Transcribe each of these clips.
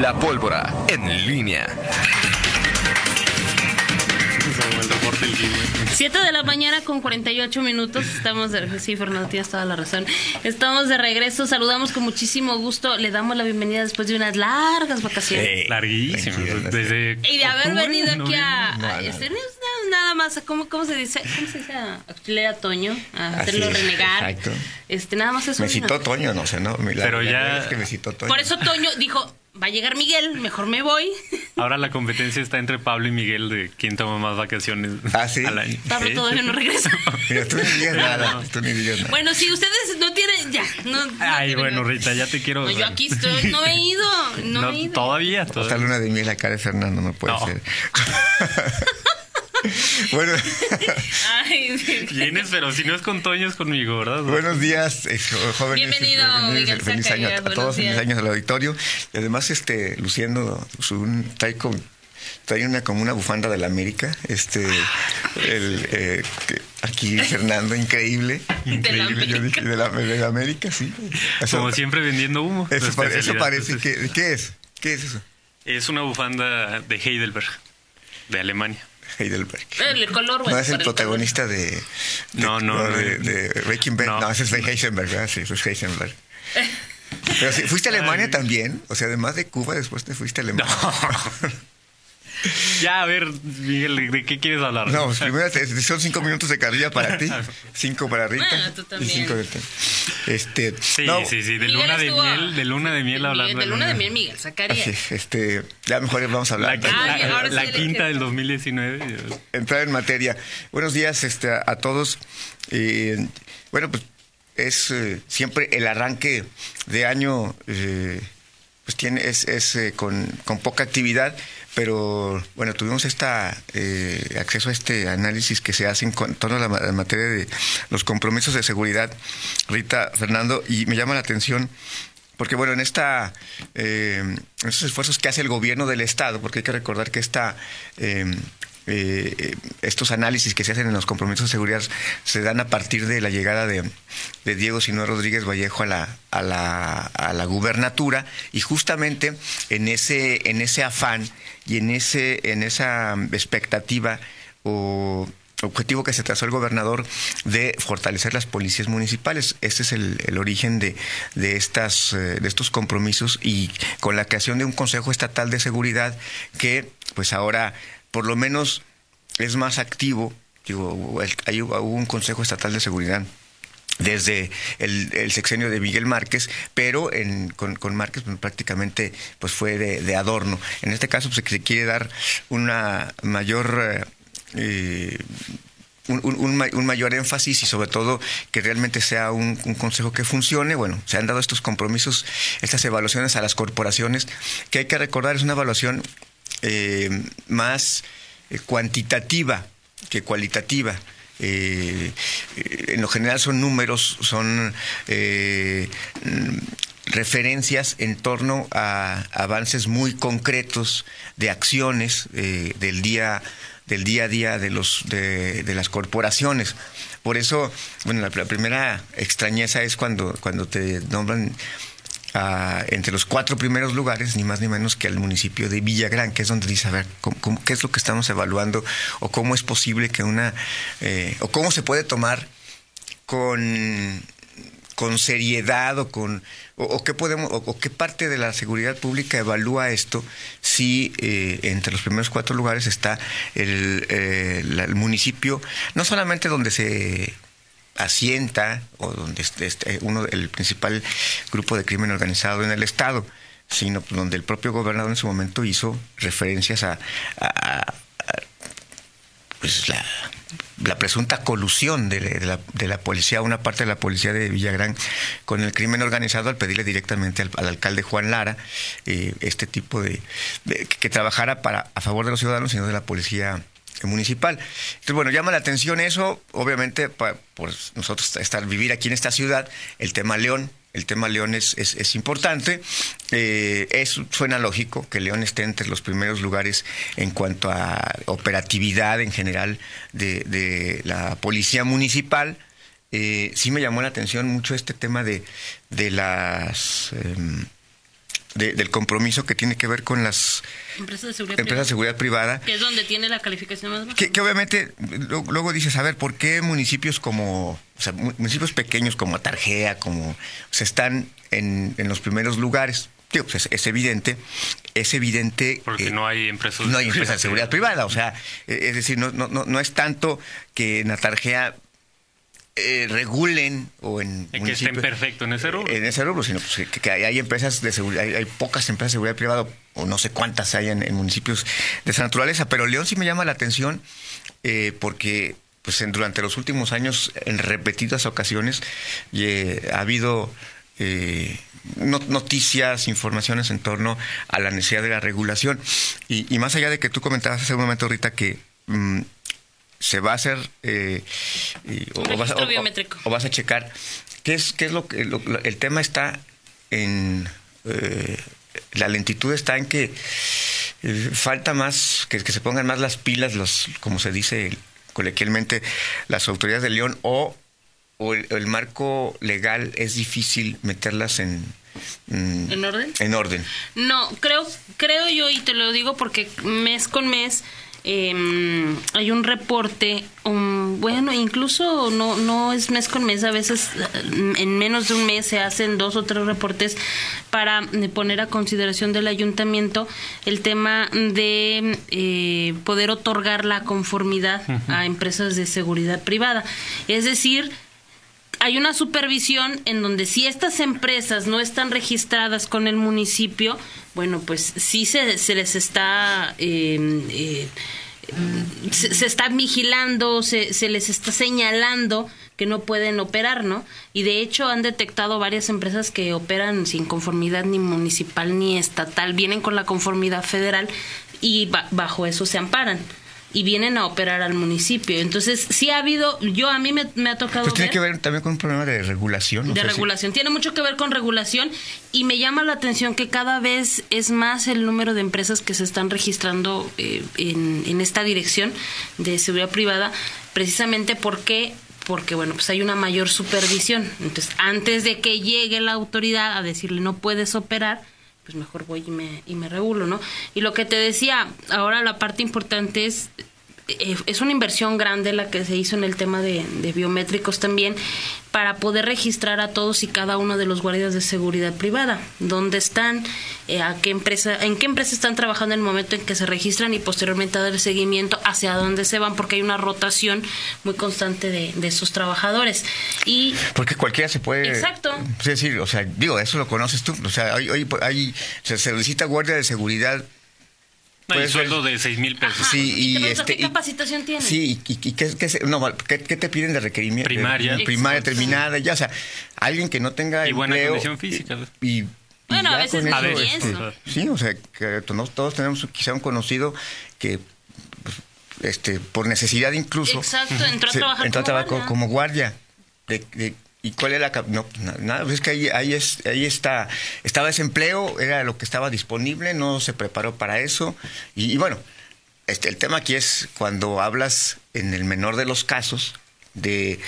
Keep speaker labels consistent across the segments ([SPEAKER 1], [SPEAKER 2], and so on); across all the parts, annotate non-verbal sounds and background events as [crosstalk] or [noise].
[SPEAKER 1] La pólvora en línea.
[SPEAKER 2] 7 de la mañana con 48 minutos. Estamos de Sí, Fernando, tienes toda la razón. Estamos de regreso. Saludamos con muchísimo gusto. Le damos la bienvenida después de unas largas vacaciones.
[SPEAKER 3] Larguísimo. Desde
[SPEAKER 2] y de haber
[SPEAKER 3] octubre,
[SPEAKER 2] venido aquí a. este, no nada, más. ¿cómo, ¿Cómo se dice? ¿Cómo se dice? A leer a Toño. A hacerlo
[SPEAKER 4] es,
[SPEAKER 2] renegar.
[SPEAKER 4] exacto.
[SPEAKER 2] Este, nada más eso.
[SPEAKER 4] Me citó Toño, no sé, ¿no? La-
[SPEAKER 3] Pero
[SPEAKER 4] la
[SPEAKER 3] ya-
[SPEAKER 4] es que me citó Toño.
[SPEAKER 2] Por eso Toño dijo: Va a llegar Miguel, mejor me voy.
[SPEAKER 3] Ahora la competencia está entre Pablo y Miguel de quién toma más vacaciones
[SPEAKER 4] Ah, ¿sí?
[SPEAKER 3] al año.
[SPEAKER 2] Pablo
[SPEAKER 3] Sí.
[SPEAKER 2] todavía no regresa.
[SPEAKER 4] Mira, tú ni digas nada. Tú ni digas nada.
[SPEAKER 2] Bueno, si ustedes no tienen, ya. No, no
[SPEAKER 3] Ay,
[SPEAKER 2] tienen-
[SPEAKER 3] bueno, Rita, ya te quiero.
[SPEAKER 2] No, yo aquí estoy, no he ido, no,
[SPEAKER 3] No,
[SPEAKER 2] he ido.
[SPEAKER 3] todavía,
[SPEAKER 4] Esta
[SPEAKER 3] todavía.
[SPEAKER 4] luna de miel acá de Fernando no puede
[SPEAKER 3] No.
[SPEAKER 4] ser. [laughs] [laughs] bueno,
[SPEAKER 2] Ay,
[SPEAKER 3] Vienes, pero si no es con Toño, es conmigo, ¿verdad?
[SPEAKER 4] buenos días, eh, jóvenes.
[SPEAKER 2] Bienvenido,
[SPEAKER 4] Bienvenidos, Feliz año a todos, feliz
[SPEAKER 2] días.
[SPEAKER 4] años al auditorio. Y además, este, luciendo su, un, trae, con- trae una como una bufanda de la América. Este, el, eh, aquí Fernando, increíble.
[SPEAKER 2] De la
[SPEAKER 4] Increíble, yo dije, de la, de la América, sí. Eso-
[SPEAKER 3] Como siempre vendiendo humo.
[SPEAKER 4] Eso, parece
[SPEAKER 3] Entonces,
[SPEAKER 4] que. ¿Qué es? ¿Qué es eso?
[SPEAKER 3] Es una bufanda de Heidelberg, de Alemania. [laughs]
[SPEAKER 4] Heidelberg.
[SPEAKER 2] El color, bueno,
[SPEAKER 4] No es el protagonista de, de-
[SPEAKER 3] No, no, no.
[SPEAKER 4] de, de Breaking Bad. No,
[SPEAKER 3] No.
[SPEAKER 4] ese es de Heisenberg, ¿verdad? Sí, eso es Heisenberg. [laughs] Pero sí, ¿fuiste a Alemania
[SPEAKER 3] Ay.
[SPEAKER 4] también? O sea, además de Cuba, después te fuiste a Alemania. [laughs] [laughs]
[SPEAKER 3] Ya, a ver, Miguel, ¿de qué quieres hablar?
[SPEAKER 4] No, pues primero te- son cinco minutos de carrilla para ti, [laughs] cinco para Rita
[SPEAKER 2] Bueno, tú
[SPEAKER 4] y
[SPEAKER 2] también.
[SPEAKER 4] cinco de ti. Este,
[SPEAKER 3] Sí,
[SPEAKER 4] no,
[SPEAKER 3] sí, sí, de
[SPEAKER 2] Miguel
[SPEAKER 3] luna de
[SPEAKER 2] estuvo-
[SPEAKER 3] miel, de luna de miel hablando.
[SPEAKER 2] De luna de miel, Miguel Zacarías.
[SPEAKER 4] así es, este, ya mejor vamos a
[SPEAKER 3] La,
[SPEAKER 4] hablar.
[SPEAKER 3] la-
[SPEAKER 2] Ah, sí
[SPEAKER 3] la
[SPEAKER 2] le
[SPEAKER 3] quinta del 2019.
[SPEAKER 4] entrar en materia. Buenos días este, a, a todos. Eh, bueno, pues es eh, siempre el arranque de año, eh, pues tiene, es, es eh, con, con poca actividad, pero bueno, tuvimos esta eh, acceso a este análisis que se hace en torno a la, ma- la materia de los compromisos de seguridad, Rita, Fernando, y me llama la atención. Porque bueno, en esta eh, en estos esfuerzos que hace el gobierno del Estado, porque hay que recordar que esta eh, eh, estos análisis que se hacen en los compromisos de seguridad se dan a partir de la llegada de, de Diego Sinue Rodríguez Vallejo a la, a la, a la gubernatura y justamente en ese, en ese afán y en, ese, en esa expectativa o objetivo que se trazó el gobernador de fortalecer las policías municipales. Ese es el, origen de, de, estas, eh, de estos compromisos y con la creación de un Consejo Estatal de Seguridad que pues ahora por lo menos es más activo. Digo, hubo hubo un Consejo Estatal de Seguridad desde el, sexenio de Miguel Márquez, pero en, con, con Márquez pues, prácticamente pues fue de, adorno. En este caso pues, se quiere dar una mayor eh, eh, un, un- un ma- un mayor énfasis y sobre todo que realmente sea un, consejo que funcione. Bueno, se han dado estos compromisos, estas evaluaciones a las corporaciones, que hay que recordar es una evaluación eh, más cuantitativa que cualitativa. Eh, en lo general son números, son eh, referencias en torno a avances muy concretos de acciones eh, del día del día a día de los de, de las corporaciones. Por eso, bueno, la, la primera extrañeza es cuando cuando te nombran entre los cuatro primeros lugares, ni más ni menos que al municipio de Villagrán, que es donde dice, a ver, ¿cómo- cómo- ¿qué es lo que estamos evaluando? ¿O cómo es posible que una... eh, o cómo se puede tomar con, con seriedad o con... O, qué podemos, o, qué parte de la seguridad pública evalúa esto si eh, entre los primeros cuatro lugares está el, eh, municipio, no solamente donde se asienta o donde esté uno el principal grupo de crimen organizado en el estado, sino donde el propio gobernador en su momento hizo referencias a, pues la, presunta colusión de, la, de policía, una parte de la policía de Villagrán con el crimen organizado al pedirle directamente al, al alcalde Juan Lara eh, este tipo de, de- que, trabajara para a favor de los ciudadanos y no de la policía municipal. Entonces, bueno, llama la atención eso, obviamente, pa- por nosotros estar vivir aquí en esta ciudad, el tema León, el tema León es, es, importante. Eh, es, suena lógico que León esté entre los primeros lugares en cuanto a operatividad en general de, de la policía municipal. Eh, sí me llamó la atención mucho este tema de, de las... em, de- del compromiso que tiene que ver con las
[SPEAKER 2] Empresas de seguridad
[SPEAKER 4] empresas de seguridad privada.
[SPEAKER 2] Que es donde tiene la calificación más baja.
[SPEAKER 4] Que, que obviamente lo- luego dices, a ver, ¿por qué municipios como, o sea, mu- municipios pequeños como Tarjea, como, se están en, en los primeros lugares? Digo, pues es, es evidente, es evidente.
[SPEAKER 3] Porque
[SPEAKER 4] eh,
[SPEAKER 3] no hay empresas.
[SPEAKER 4] no hay empresas de seguridad privada, o sea, eh, es decir, no, no, no, no es tanto que en la Tarjea eh, regulen o en
[SPEAKER 3] Que estén perfecto en ese rubro.
[SPEAKER 4] en ese rubro, sino pues, que, que hay, empresas de seguridad, hay, hay pocas empresas de seguridad privada, o no sé cuántas hay en, en municipios de esa naturaleza, pero León sí me llama la atención eh, porque pues en- durante los últimos años, en repetidas ocasiones, eh, ha habido eh, no- noticias, informaciones en torno a la necesidad de la regulación. Y, y más allá de que tú comentabas hace un momento, Rita, que mm, se va a hacer eh, y- o, vas o- o- vas a checar qué es qué es lo que lo- lo- el tema está en eh, la lentitud está en que eh, falta más que, que se pongan más las pilas los como se dice coloquialmente las autoridades de León o o el, el marco legal es difícil meterlas en mm,
[SPEAKER 2] ¿En orden?
[SPEAKER 4] en orden
[SPEAKER 2] No, creo, creo yo, y te lo digo porque mes con mes eh, hay un reporte, um, bueno, incluso no, no es mes con mes, a veces eh, en menos de un mes se hacen dos o tres reportes para eh, poner a consideración del ayuntamiento el tema de eh, poder otorgar la conformidad a empresas de seguridad privada. Es decir, hay una supervisión en donde si estas empresas no están registradas con el municipio, bueno, pues sí se, se les está... eh, eh, se, se está vigilando, se, se les está señalando que no pueden operar, ¿no? Y de hecho han detectado varias empresas que operan sin conformidad ni municipal ni estatal, vienen con la conformidad federal y ba- bajo eso se amparan y vienen a operar al municipio. Entonces, sí ha habido, yo a mí me, me ha tocado
[SPEAKER 4] pues tiene
[SPEAKER 2] ver
[SPEAKER 4] que ver también con un problema de regulación
[SPEAKER 2] de
[SPEAKER 4] sea, si-
[SPEAKER 2] regulación. Tiene mucho que ver con regulación y me llama la atención que cada vez es más el número de empresas que se están registrando eh, en, en esta dirección de seguridad privada, precisamente porque porque bueno, pues hay una mayor supervisión. Entonces, antes de que llegue la autoridad a decirle no puedes operar, pues mejor voy y me, y me regulo, ¿no? Y lo que te decía, ahora la parte importante es es una inversión grande la que se hizo en el tema de, de biométricos también para poder registrar a todos y cada uno de los guardias de seguridad privada, dónde están, eh, a qué empresa, en qué empresa están trabajando en el momento en que se registran y posteriormente dar el seguimiento hacia dónde se van, porque hay una rotación muy constante de, de esos trabajadores. Y
[SPEAKER 4] Porque cualquiera se puede.
[SPEAKER 2] Exacto.
[SPEAKER 4] Es decir, o sea, digo, eso lo conoces tú. O sea, hay, hay, hay- se solicita guardia de seguridad.
[SPEAKER 3] No, y
[SPEAKER 4] puede ser-
[SPEAKER 3] sueldo de 6 mil pesos.
[SPEAKER 2] Ajá.
[SPEAKER 4] Sí,
[SPEAKER 2] ¿Y
[SPEAKER 4] y,
[SPEAKER 2] qué-
[SPEAKER 4] este.
[SPEAKER 2] qué
[SPEAKER 4] y-
[SPEAKER 2] capacitación tiene?
[SPEAKER 4] Sí, y, y qué, qué se- no, ¿qué, qué te piden de requerimiento?
[SPEAKER 3] Primaria.
[SPEAKER 4] De- primaria
[SPEAKER 2] Exacto.
[SPEAKER 4] terminada, ya, o sea, alguien que no tenga
[SPEAKER 3] Y buena
[SPEAKER 4] empleo,
[SPEAKER 3] condición física.
[SPEAKER 4] Y, y
[SPEAKER 2] Bueno, a veces
[SPEAKER 3] A veces.
[SPEAKER 2] eso.
[SPEAKER 4] Sí, o sea, que todos, todos tenemos quizá un conocido que, pues, este, por necesidad incluso.
[SPEAKER 2] Exacto, entró a
[SPEAKER 4] se-
[SPEAKER 2] trabajar
[SPEAKER 4] entró a
[SPEAKER 2] como
[SPEAKER 4] trabajar
[SPEAKER 2] guardia.
[SPEAKER 4] como guardia. De- de- ¿Y cuál era No, na- nada, es que ahí, ahí, es, ahí está, estaba ese empleo, era lo que estaba disponible, no se preparó para eso. Y, y bueno, este, el tema aquí es cuando hablas en el menor de los casos de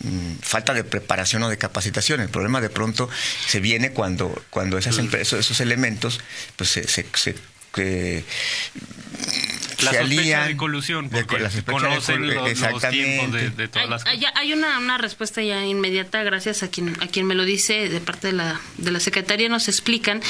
[SPEAKER 4] mm, falta de preparación o de capacitación. El problema de pronto se viene cuando, cuando esas empresas, esos elementos, pues se, se, se- que
[SPEAKER 3] La
[SPEAKER 4] se alían.
[SPEAKER 3] de colusión,
[SPEAKER 4] de-
[SPEAKER 3] porque
[SPEAKER 4] de
[SPEAKER 3] conocen
[SPEAKER 4] col-
[SPEAKER 3] los, tiempos de, de todas
[SPEAKER 2] Hay,
[SPEAKER 3] las
[SPEAKER 2] hay-
[SPEAKER 3] cosas.
[SPEAKER 2] hay una, una respuesta ya inmediata, gracias a quien, a quien me lo dice de parte de la, de la Secretaría, nos explican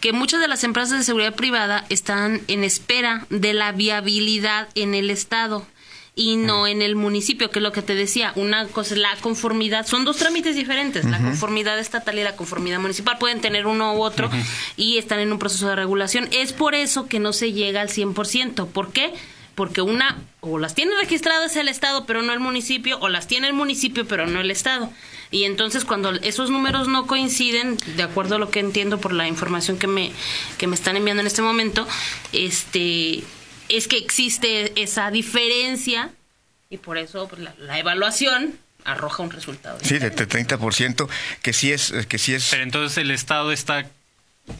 [SPEAKER 2] que muchas de las empresas de seguridad privada están en espera de la viabilidad en el Estado y no en el municipio, que es lo que te decía, una cosa es la conformidad, son dos trámites diferentes, la conformidad estatal y la conformidad municipal, pueden tener uno u otro y están en un proceso de regulación. Es por eso que no se llega al 100%. ¿Por qué? porque una o las tiene registradas el Estado pero no el municipio, o las tiene el municipio pero no el Estado. Y entonces cuando esos números no coinciden, de acuerdo a lo que entiendo por la información que me, que me están enviando en este momento, este es que existe esa diferencia y por eso pues, la, la evaluación arroja un resultado.
[SPEAKER 4] Sí, de, de 30%, que sí es, que sí es
[SPEAKER 3] Pero entonces el Estado está,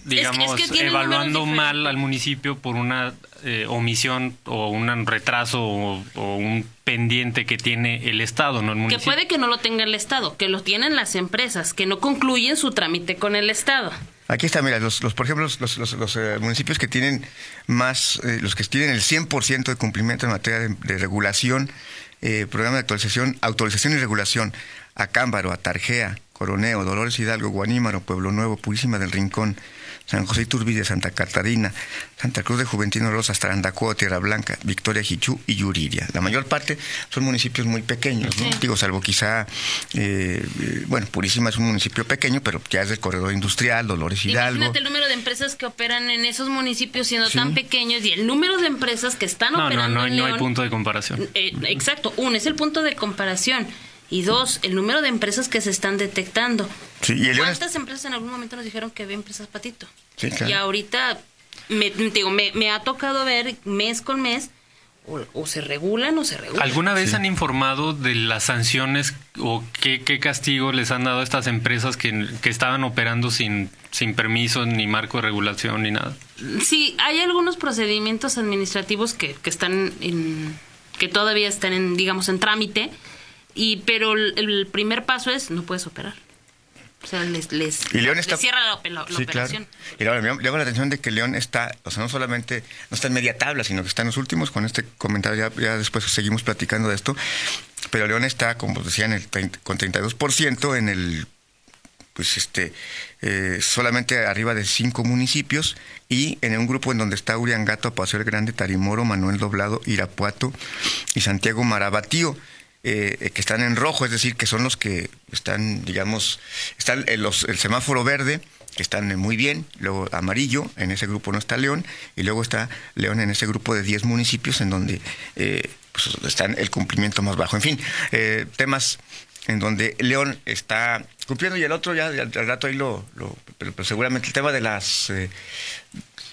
[SPEAKER 3] digamos,
[SPEAKER 2] que
[SPEAKER 3] evaluando mal al municipio por una eh, omisión o un retraso o, o un pendiente que tiene el Estado, no el
[SPEAKER 2] Que
[SPEAKER 3] municipio.
[SPEAKER 2] puede que no lo tenga el Estado, que lo tienen las empresas, que no concluyen su trámite con el Estado.
[SPEAKER 4] Aquí está, mira, los, los por ejemplo, los, los, los, eh, municipios que tienen más, eh, los que tienen el 100% de cumplimiento en materia de, de regulación, eh, programa de actualización, autorización y regulación, Acámbaro, Atarjea, Coroneo, Dolores Hidalgo, Guanímaro, Pueblo Nuevo, Purísima del Rincón, San José Iturbide, Santa Catarina, Santa Cruz de Juventino Rosas, Tarandacoa, Tierra Blanca, Victoria Jichú y Yuriria. La mayor parte son municipios muy pequeños, ¿no? Digo, salvo quizá, eh, eh, bueno, Purísima es un municipio pequeño, pero ya es del corredor industrial, Dolores Hidalgo.
[SPEAKER 2] Imagínate el número de empresas que operan en esos municipios siendo
[SPEAKER 4] Sí.
[SPEAKER 2] tan pequeños y el número de empresas que están
[SPEAKER 3] No, no,
[SPEAKER 2] operando
[SPEAKER 3] no,
[SPEAKER 2] en
[SPEAKER 3] no hay
[SPEAKER 2] León.
[SPEAKER 3] punto de comparación.
[SPEAKER 2] Eh, exacto, uno es el punto de comparación y dos, el número de empresas que se están detectando.
[SPEAKER 4] Sí, y el León es-
[SPEAKER 2] ¿Cuántas empresas en algún momento nos dijeron que había empresas patito?
[SPEAKER 4] Sí, claro.
[SPEAKER 2] Y ahorita me, digo, me, me ha tocado ver mes con mes o, o se regulan o se regulan.
[SPEAKER 3] ¿Alguna vez han informado de las sanciones o qué, qué castigo les han dado a estas empresas que, que estaban operando sin, sin permiso, ni marco de regulación, ni nada?
[SPEAKER 2] Sí, hay algunos procedimientos administrativos que, que están en, que todavía están en, digamos, en trámite, y pero el, el primer paso es no puedes operar. O sea, les, les,
[SPEAKER 4] Y León
[SPEAKER 2] les
[SPEAKER 4] está-
[SPEAKER 2] cierra la,
[SPEAKER 4] claro.
[SPEAKER 2] operación.
[SPEAKER 4] Y ahora llama- llama la atención de que León está, o sea, no solamente no está en media tabla, sino que está en los últimos. Con este comentario ya, ya después seguimos platicando de esto. Pero León está, como decía, en el 30 con 32% en el pues este eh, solamente arriba de cinco municipios y en un grupo en donde está Uriangato, Paseo el Grande, Tarimoro, Manuel Doblado, Irapuato y Santiago Marabatío. Eh, que están en rojo, es decir, que son los que están, digamos, están los, el semáforo verde, que están muy bien, luego amarillo, en ese grupo no está León, y luego está León en ese grupo de 10 municipios en donde eh, pues, está el cumplimiento más bajo. En fin, eh, temas en donde León está cumpliendo y el otro ya al, rato ahí lo, lo- pero, pero seguramente el tema de las eh,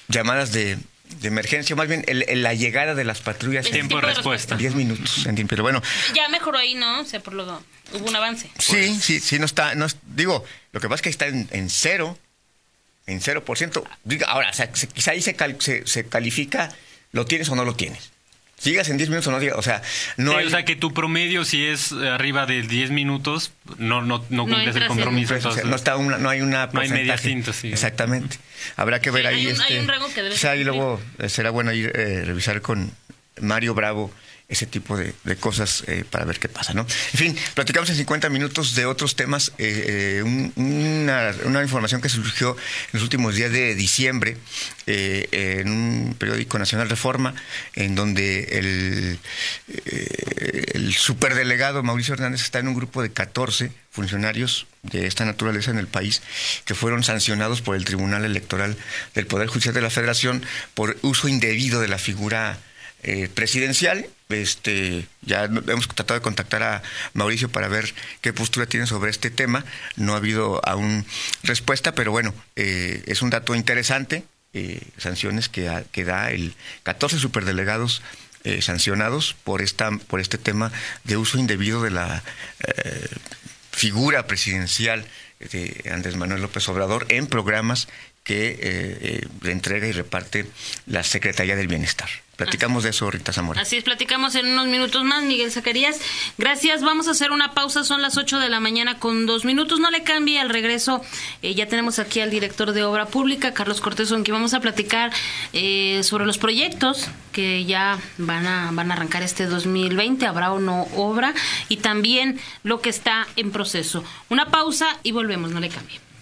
[SPEAKER 4] llamadas de, de emergencia, más bien el- el- la llegada de las patrullas en
[SPEAKER 3] Tiempo de respuesta.
[SPEAKER 4] 10 minutos, en- pero bueno,
[SPEAKER 2] Ya mejoró ahí, ¿no? O sea, por lo hubo un avance.
[SPEAKER 4] sí, sí, sí, no está, no es- digo, lo que pasa es que está en, en cero, en 0%, diga, ahora, o sea, se- quizá ahí se, cal- se, se califica, lo tienes o no lo tienes. Sigas en 10 minutos o no digas, o sea, no
[SPEAKER 3] Sí,
[SPEAKER 4] hay...
[SPEAKER 3] O sea, que tu promedio, si es arriba de 10 minutos, no, no, no cumples
[SPEAKER 2] entras
[SPEAKER 3] el compromiso.
[SPEAKER 4] Pues, o sea, no está una, no hay una
[SPEAKER 3] No hay medias
[SPEAKER 4] porcentaje.
[SPEAKER 3] tintas, sí.
[SPEAKER 4] Exactamente. Habrá que ver
[SPEAKER 2] Sí,
[SPEAKER 4] ahí.
[SPEAKER 2] hay un-
[SPEAKER 4] este,
[SPEAKER 2] hay un rango que debe
[SPEAKER 4] quizá ahí
[SPEAKER 2] cumplir.
[SPEAKER 4] luego eh, será bueno ir eh, revisar con Mario Bravo ese tipo de, de cosas eh, para ver qué pasa, ¿no? En fin, platicamos en 50 minutos de otros temas. eh, eh, un- una, una información que surgió en los últimos días de diciembre en un periódico nacional Reforma, en donde el, el superdelegado Mauricio Hernández está en un grupo de 14 funcionarios de esta naturaleza en el país que fueron sancionados por el Tribunal Electoral del Poder Judicial de la Federación por uso indebido de la figura eh, presidencial. Este, ya hemos tratado de contactar a Mauricio para ver qué postura tiene sobre este tema. No ha habido aún respuesta, pero bueno, eh, es un dato interesante. eh, sanciones que, que da el 14 superdelegados eh, sancionados por esta por este tema de uso indebido de la eh, figura presidencial de Andrés Manuel López Obrador en programas que eh, eh, entrega y reparte la Secretaría del Bienestar. Platicamos de eso, Rita Zamora.
[SPEAKER 2] Así es, platicamos en unos minutos más, Miguel Zacarías. Gracias, vamos a hacer una pausa, son las 8 de la mañana con dos minutos, no le cambie al regreso. eh, ya tenemos aquí al director de Obra Pública, Carlos Cortés, con quien vamos a platicar eh, sobre los proyectos que ya van a, van a arrancar este 2020, habrá o no obra, y también lo que está en proceso. Una pausa y volvemos, no le cambie.